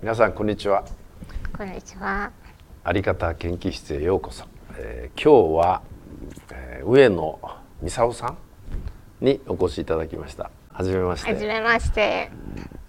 皆さんこんにちはこんにちは。あり方研究室へようこそ、えー今日は、えー上野美沙さんにお越しいただきましたはじめましてはじめまして。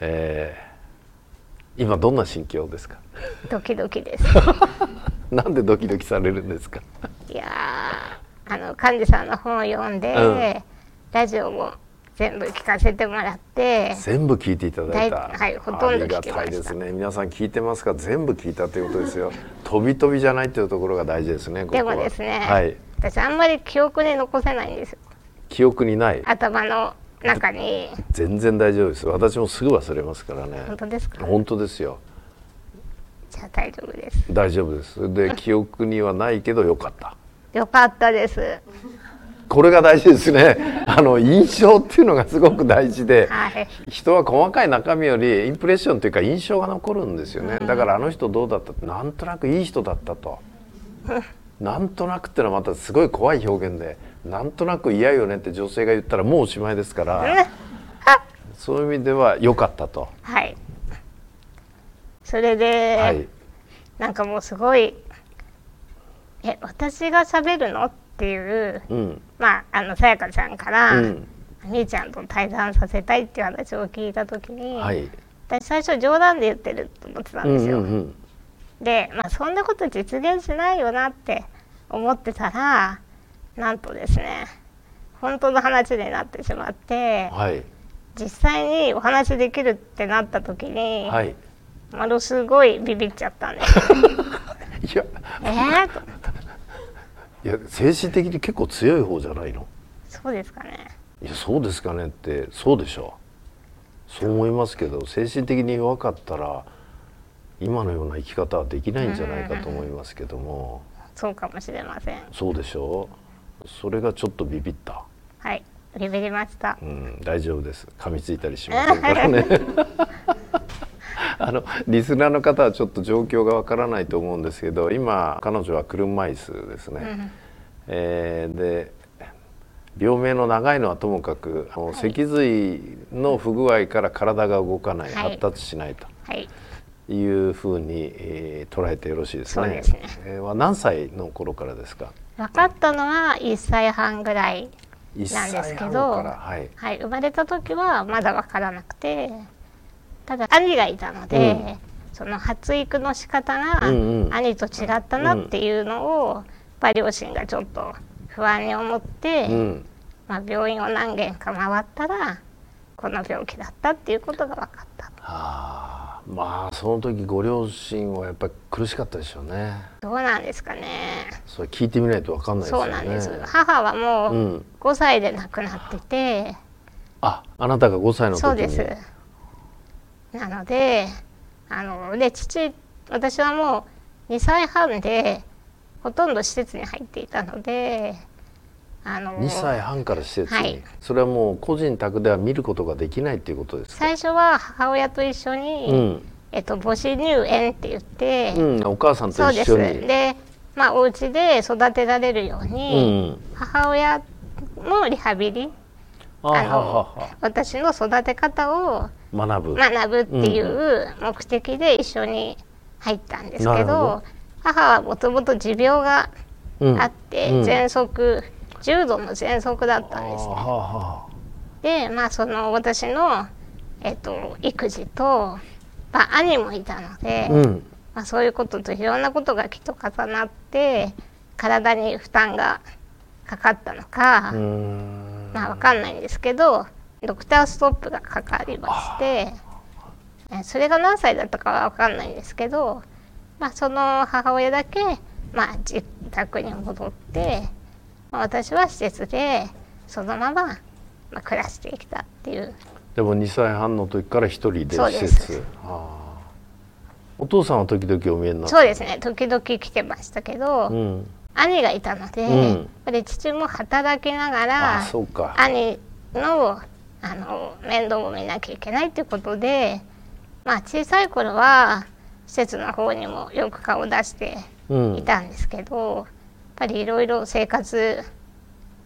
えー今どんな心境ですか？ドキドキです。なんでドキドキされるんですか？幹事さんの本を読んで、うん。ラジオも全部聞かせてもらって、全部聞いていただいた。大はいほとんど聞きました。ありがたいですね。皆さん聞いてますか？全部聞いたということですよ。飛び飛びじゃないというところが大事ですねでは。もですね、はい。私あんまり記憶に残せないんです。よ。記憶にない？頭の中に。全然大丈夫です。私もすぐ忘れますからね。本当ですか？本当ですよ。じゃあ大丈夫です。大丈夫です。で記憶にはないけどよかったよかったです。これが大事ですね。あの印象っていうのがすごく大事ではい。人は細かい中身よりインプレッションというか印象が残るんですよね。だからあの人どうだったってなんとなくいい人だったと。なんとなくってのはまたすごい怖い表現でなんとなく嫌よねって女性が言ったらもうおしまいですからそういう意味では良かったと。はい。それで、はい。なんかもうすごいえ私が喋るの？っていううん。まああのさやかちゃんから、うん。みーちゃんと対談させたいっていう話を聞いた時に、はい。私最初冗談で言ってると思ってたんうんですよ。うんうんで、まあ、そんなこと実現しないよなって思ってたらなんとですね本当の話になってしまってはい。実際にお話できるってなった時に、はい。ものすごいビビっちゃったんです。いや。えーといや精神的に結構強い方じゃないの？そうですかね。いやそうですかねってそうでしょ。うそう思いますけど精神的に弱かったら今のような生き方はできないんじゃないかと思いますけども。そうかもしれません。そうでしょ。うそれがちょっとビビった、はい、ビビりました。う。ん、大丈夫です。噛みついたりしませんからね あのリスナーの方はちょっと状況がわからないと思うんですけど今彼女は車椅子ですね、えーで病名の長いのはともかくあの脊髄の不具合から体が動かない、はい。発達しないとはい、いうふうに、えー捉えてよろしいですね。すね。えーは何歳の頃からですか？分かったのは1歳半ぐらい一なんですけどはい。はい、生まれた時はまだ分からなくてただ兄がいたので、うんその発育の仕方がうんうん兄と違ったなっていうのを、やっぱり両親がちょっと不安に思って、うん。まあ、病院を何軒か回ったらこの病気だったっていうことが分かったとああ、まあその時ご両親はやっぱり苦しかったでしょうね。どうなんですかねそれ聞いてみないとわかんないですよね。そうなんです母はもう。うん5歳で亡くなってて、あ、あなたが5歳の時に。そうですなのであので父私はもう2歳半でほとんど施設に入っていたのであの2歳半から施設に、はいそれはもう個人宅では見ることができないっていうことですか？最初は母親と一緒に、うん。えっと、母子入園って言って、うん、お母さんとそうです一緒に。でまあお家で育てられるよううに、ん。母親のリハビリあはあの私の育て方を学ぶ。学ぶっていう目的で一緒に入ったんですけど,、ど母はもともと持病がうんあって、うん喘息重度の喘息だったんですね。あははでまあその私の、えっと、育児と、まあ、兄もいたので、うん。まあ、そういうことといろんなことがきっと重なって体に負担がかかったのか、まあわかんないんですけどドクターストップがかかりましてえそれが何歳だったかはわかんないんですけど、まあ、その母親だけ、まあ、自宅に戻って、まあ私は施設でそのまま、まあ、暮らしてきたっていう。でも2歳半の時から一人で施設。お父さんは時々お見えになそうですね。時々来てましたけど、うん。兄がいたので、うん。やっぱり父も働きながあら兄のあの面倒を見なきゃいけないということで、まあ、小さい頃は施設の方にもよく顔を出してうん。いたんですけど、やっぱりいろいろ生活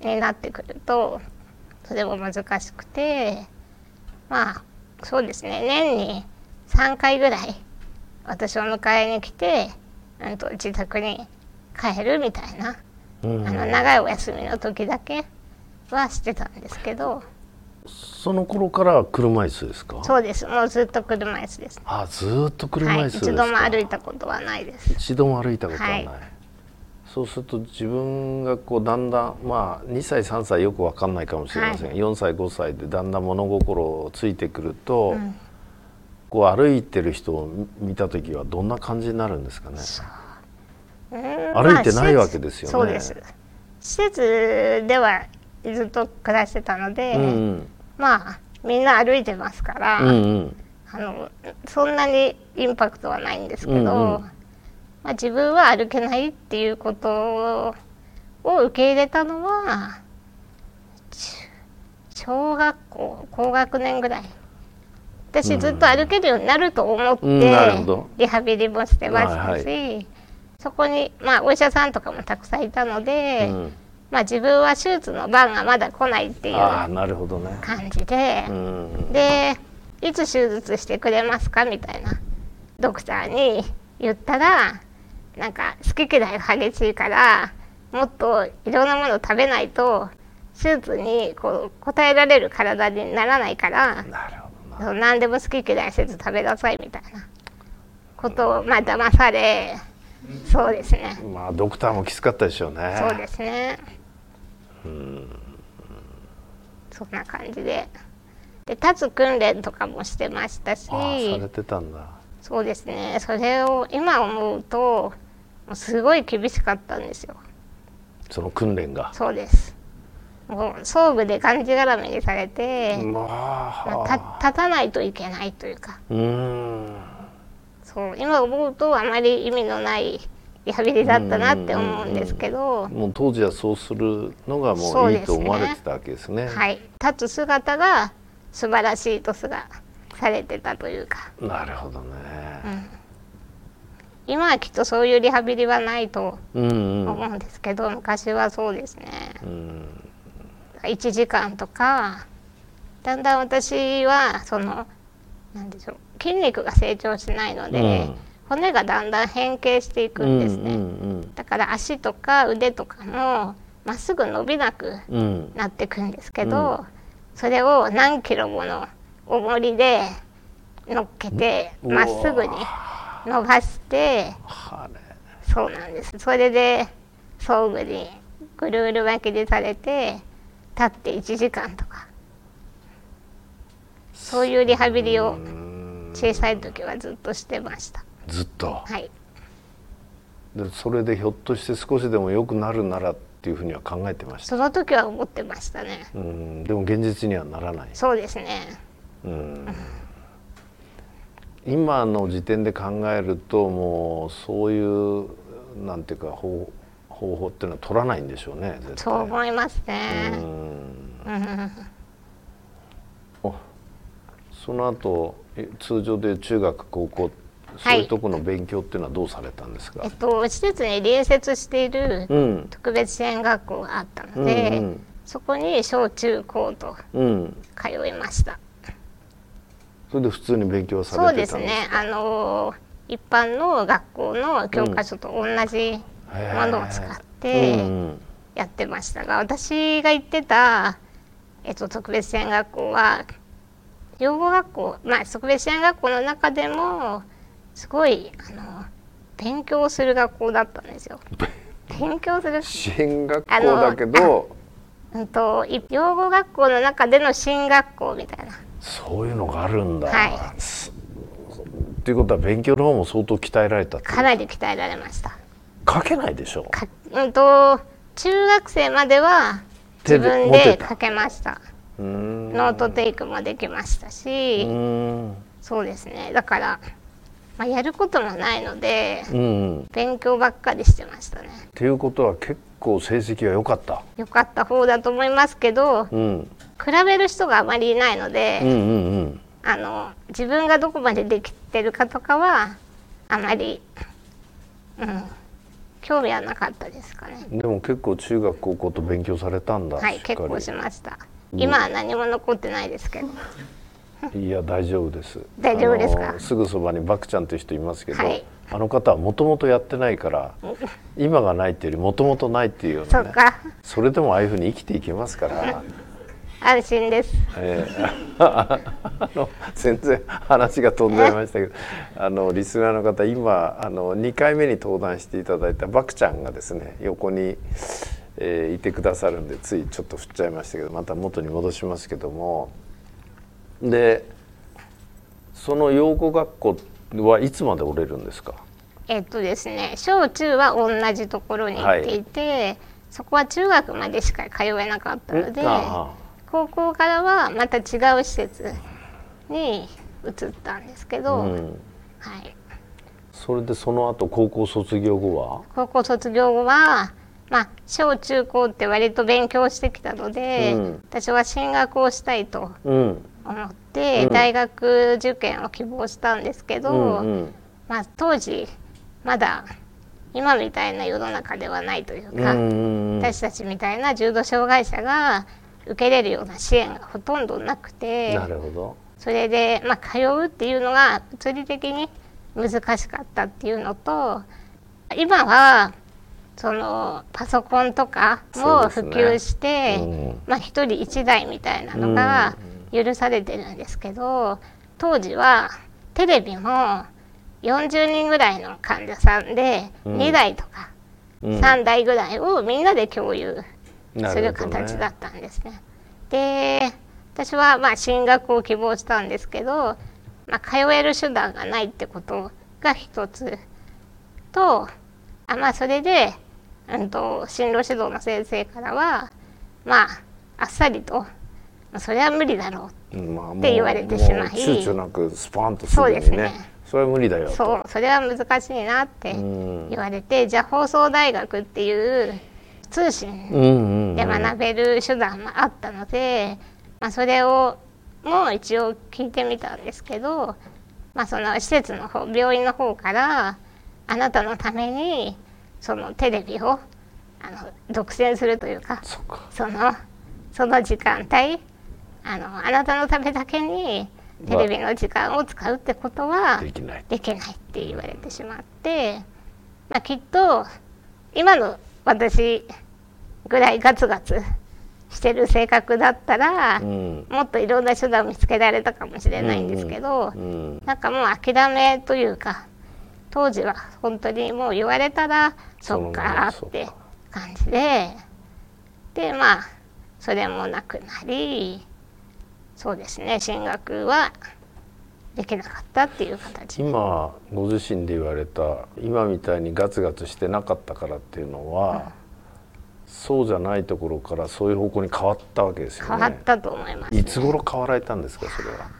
になってくるとそれも難しくてまあそうですね。年に3回ぐらい私を迎えに来て、うん、と自宅に帰るみたいな、うん。あの長いお休みの時だけはしてたんですけどその頃から車椅子ですか？そうです。もうずっと車椅子です。あずーっと車はい、椅子ですか、一度も歩いたことはないです。一度も歩いたことはない、はい。そうすると自分がこうだんだんまあ2歳3歳よくわかんないかもしれませんが、4歳5歳でだんだん物心ついてくると、ん。こう歩いてる人を見見た時はどんな感じになるんですかね？う。ん。歩いてないわけですよね。まあ施設そうです。施設ではずっと暮らしてたので、うんうんまあみんな歩いてますから、うんうん。あのそんなにインパクトはないんですけど、うんうん。まあ、自分は歩けないっていうことを受け入れたのはち小学校高学年ぐらい。私ずっと歩けるようになると思って、うん。リハビリもしてましたし、はい。そこに、まあ、お医者さんとかもたくさんいたので、うんまあ、自分は手術の番がまだ来ないっていう感じで。うん。でいつ手術してくれますかみたいなドクターに言ったらなんか好き嫌いが激しいからもっといろんなものを食べないと手術にこう応えられる体にならないからなるほどな。そう何でも好き嫌いせず食べなさいみたいなことをまあ騙されそうですね。まあドクターもきつかったでしょうね。そうですねそんな感じで。で立つ訓練とかもしてましたし。ああされてたんだ。そうですね。それを今思うともうすごい厳しかったんですよ。その訓練が。そうです。もう装具でがんじがらめにされて、ままあ立たないといけないというか。うーん。そう今思うとあまり意味のないリハビリだったなって思うんですけど、もう当時はそうするのがもそういいと思われてたわけですね。はい。立つ姿が素晴らしいとすがされてたというか。なるほどね。今はきっとそういうリハビリはないとうんうん。思うんですけど、昔はそうですね。うん。1時間とかだんだん私はそのなんでしょう筋肉が成長しないので、うん骨がだんだん変形していくんですね、うんだから足とか腕とかもまっすぐ伸びなくうんうんなってくんですけど、それを何キロもの重りで乗っけてうまっすぐに伸ばしてそうなんです。それで装具にぐるぐる巻きにされて立って1時間とか。そういうリハビリを小さい時はずっとしてましたずっと。はい。でそれでひょっとして少しでも良くなるならっていうふうには考えてました。その時は思ってましたね。うん。でも現実にはならない。そうですね。うん。今の時点で考えるともうそういうなんていうか方方法っていうのは取らないんでしょうね絶対。そう思いますうね。んうん。お。その後え通常で中学高校はいそういうところの勉強っていうのはどうされたんですか、えっと施設に隣接しているうん。特別支援学校があったうんので、うんそこに小中高とうん。通いました。それで普通に勉強さそうれてたんですですね。あの一般の学校の教科書と同じものを使っうんてうん。やってましたが私が行ってた、えっと、特別支援学校は養護学校まあ特別支援学校の中でもすごいあの勉強する学校だったんですよ。勉強する。支援学校だけど。うんとい養護学校の中での進学校みたいな。そういうのがあるんだ。はい。すっていうことは勉強の方も相当鍛えられたかなり鍛えられました。書けないでしょ。かうんと中学生までは手自分で書けました。ノートテイクもできましたうし、ーん。そうですね。だから、まあ、やることもないのでうん勉強ばっかりしてましたね。ていうことは結構成績は良かった？良かった方だと思いますけどうん。比べる人があまりいないので、うんうんうん。あの自分がどこまでできてるかとかはあまり、うん、興味はなかったですかね。でも結構中学高校と勉強されたんだはい結構しました。今は何も残ってないですけどいや大丈夫です。大丈夫ですか？すぐそばにバクちゃんという人いますけど、はい。あの方はもともとやってないから今がないっていうよりもともとないっていうようなねそうか。それでもああいうふうに生きていけますから、安心です。えー あの全然話が飛んじゃいましたけどあのリスナーの方今あの2回目に登壇していただいたバクちゃんがですね横に、えーいてくださるんでついちょっと振っちゃいましたけどまた元に戻しますけどもでその養護学校はいつまで折れるんですか？えっとですね小中は同じところに行っていて、そこは中学までしか通えなかったのであ高校からはまた違う施設に移ったんですけあど、うん、はい、それでその後高校卒業後は？高校卒業後は、まあ、小中高って割と勉強してきたので、うん。私は進学をしたいとうん思って、うん。大学受験を希望したんですけど、うんうん。まあ、当時まだ今みたいな世の中ではないといううんか、うんうん。私たちみたいな重度障害者が受けれるような支援がほとんどなくてなるほど。それで、まあ、通うっていうのが物理的に難しかったっていうのと今はそのパソコンとかも普及して、うん。まあ、1人1台みたいなのが許されてるんですけど当時はテレビも40人ぐらいの患者さんでうん2台とかうん3台ぐらいをみんなで共有する形だったんですね。で私はまあ進学を希望したんですけど、まあ、通える手段がないってことが一つとあまあそれで、うん、と進路指導の先生からはまああっさりと、まあ、それは無理だろう。って言われてしまい。もう躊躇なくスパンとすぐにね。そうですね。それは無理だよそうそれは難しいなってうん。言われて、じゃあ放送大学っていう通信うんうん。で学べる手段もあったので、まあ、それをもう一応聞いてみたんですけど、まあ、その施設の方病院の方からあなたのためにそのテレビをあの独占するというかそっか。そのその時間帯あのあなたのためだけにテレビの時間を使うってことはできない。って言われてしまって、まあ、きっと今の私ぐらいガツガツしてる性格だったら、うん。もっといろんな手段を見つけられたかもしれないんですけど、うん。なんかもう諦めというか当時は本当にもう言われたらそっか。って感じででまあそれもなくなりそうですね。進学はできなかったっていう形。今ご自身で言われた今みたいにガツガツしてなかったからっていうのは、そうじゃないところからそういう方向に変わったわけですよね。変わったと思います、ね、いつ頃変わられたんですかそれは？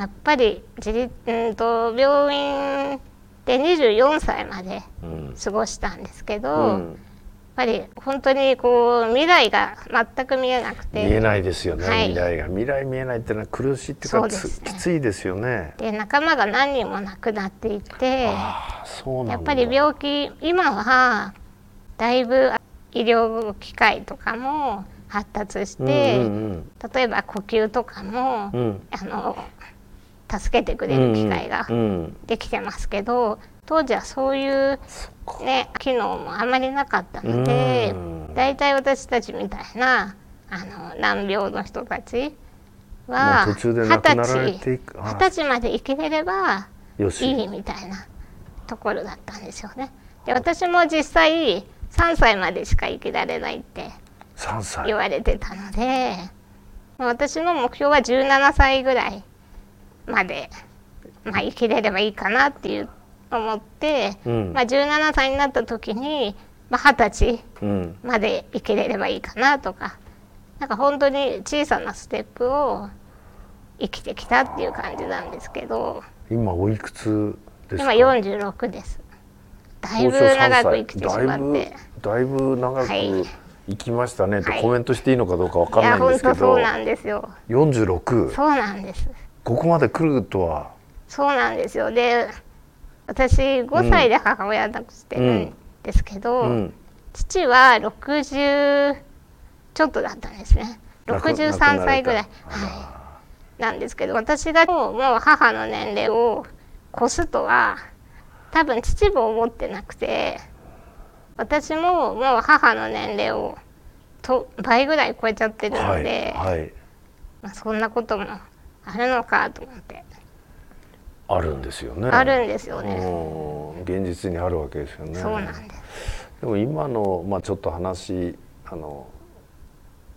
やっぱり自立うんと病院で24歳までうん。過ごしたんですけど、うん。やっぱり本当にこう未来が全く見えなくて。見えないですよね、はい。未来が。未来見えないっていうのは苦しいっていうかね。きついですよね。で仲間が何人も亡くなっていてやっぱり病気今はだいぶ医療機械とかも発達して、うんうん例えば呼吸とかも、うん。うんあの助けてくれる機械がうんうん。できてますけど、当時はそういう、ね、機能もあまりなかったのでうん。大体私たちみたいなあの難病の人たちは二十歳二十歳まで生きれればいいみたいなところだったんですよね。で私も実際3歳までしか生きられないって3歳。言われてたので私の目標は17歳ぐらいまで、まあ、生きれればいいかなっていう思って、うんまあ、17歳になった時に、まあ、20歳うんまで生きれればいいかなとかなんか本当に小さなステップを生きてきたっていう感じなんですけど今おいくつですか？今46です。だいぶ長く生きてしまって。だいぶだいぶ長くはい生きましたねとはいコメントしていいのかどうかわかんないんですけど当そうなんですよ。46そうなんです。ここまで来るとはそうなんですよ。で、私5歳で母親亡くしてるんですけど、うん。父は60ちょっとだったんですね。亡く63歳ぐらい、なんですけど私がもう母の年齢を越すとは多分父も思ってなくて私ももう母の年齢をと倍ぐらい超えちゃってるのはい。で、はい。まあ、そんなこともあるのかと思って、あるんですよね。あるんですよね、うん。現実にあるわけですよね。そうなんです。でも今の、まあ、ちょっと話あの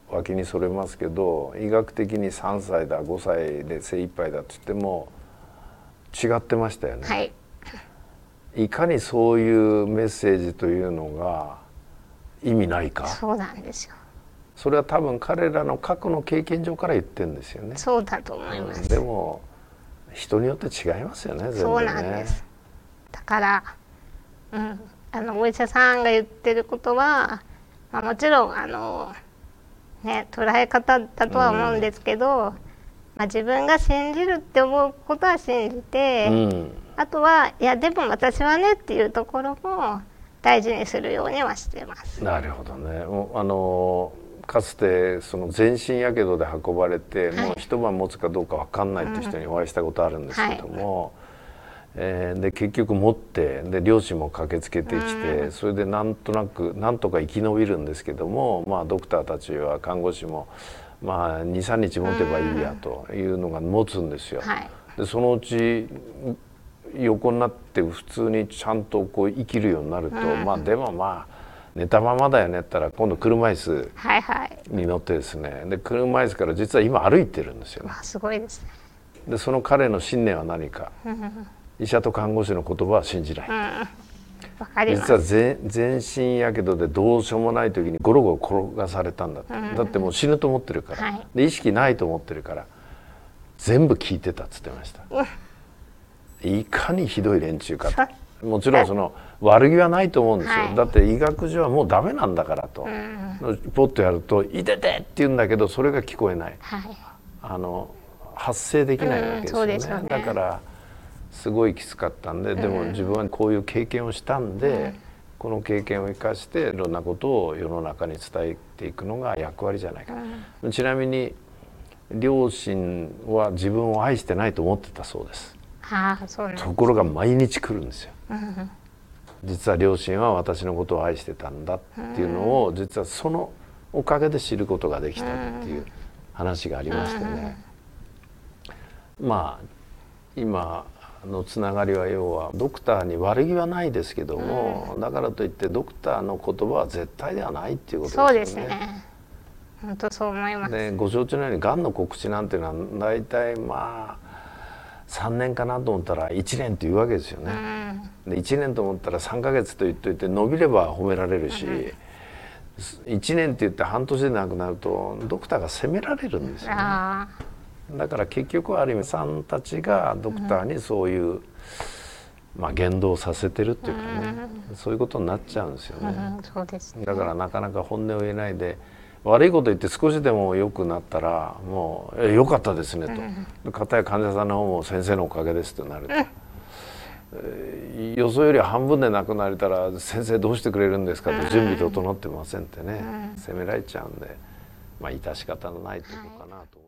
脇にそれますけど医学的に3歳だ5歳で精一杯だって言っても違ってましたよね、はい。い、かにそういうメッセージというのが意味ないか。そうなんですよ。それは多分彼らの過去の経験上から言ってるんですよね、そうだと思います、うん。でも人によって違いますよねね。そうなんです。だから、うん、あのお医者さんが言ってることは、まあ、もちろんあの、ね、捉え方だとは思うんですけど、まあ、自分が信じるって思うことは信じて、うん。あとはいやでも私はねっていうところも大事にするようにはしてます。なるほどね。もうあのかつてその全身やけどで運ばれて、はい。もう一晩持つかどうか分かんないっていう人にお会いしたことあるんですけども、えーで結局持ってで両親も駆けつけてきて、それでなんとなくなんとか生き延びるんですけども、まあ、ドクターたちは看護師も、まあ、23日持てばいいやというのが持つんですよ。はい。でそのうち横になって普通にちゃんとこう生きるようになると、まあでもまあ寝たままだよねったら今度車椅子はいはい。に乗ってですねで車椅子から実は今歩いてるんですよ。ねすごいですね。でその彼の信念は何か？医者と看護師の言葉は信じない、わかりま実はす。全全身やけどでどうしようもない時にゴロゴロ転がされたんだって、だってもう死ぬと思ってるから、はい。で意識ないと思ってるから全部聞いてたっつってました、いかにひどい連中かと もちろんその悪気はないと思うんですよ、はい。だって医学上はもうダメなんだからと、ポッとやると「いてて!」って言うんだけどそれが聞こえない。はい。あの発声できないわけですよね,、うんよね。だからすごいきつかったんで、でも自分はこういう経験をしたんで、この経験を生かしていろんなことを世の中に伝えていくのが役割じゃないか、ちなみに両親は自分を愛してないと思ってたそうです。ああそうです。ところが毎日来るんですよ、実は両親は私のことを愛してたんだっていうのを実はそのおかげで知ることができたっていう話がありましてね、まあ今のつながりは要はドクターに悪気はないですけども、だからといってドクターの言葉は絶対ではないっていうことですすね。本当そう思います。でご承知のようにがんの告知なんていうのは大体まあ3年かなと思ったら1年っていうわけですよね。で1年と思ったら3ヶ月と言っといて伸びれば褒められるし、1年って言って半年でなくなるとドクターが責められるんですよね。あだから結局はある意味さんたちがドクターにそういう、まあ、言動させてるっていうかね、そういうことになっちゃうんですよね。だからなかなか本音を言えないで悪いこと言って少しでも良くなったらもう「え良かったですね」と。片や患者さんの方も「先生のおかげです」となると。えー予想より半分で亡くなれたら「先生どうしてくれるんですか?」と「準備整ってません」ってね責められちゃうんでまあ致し方のないところかなと。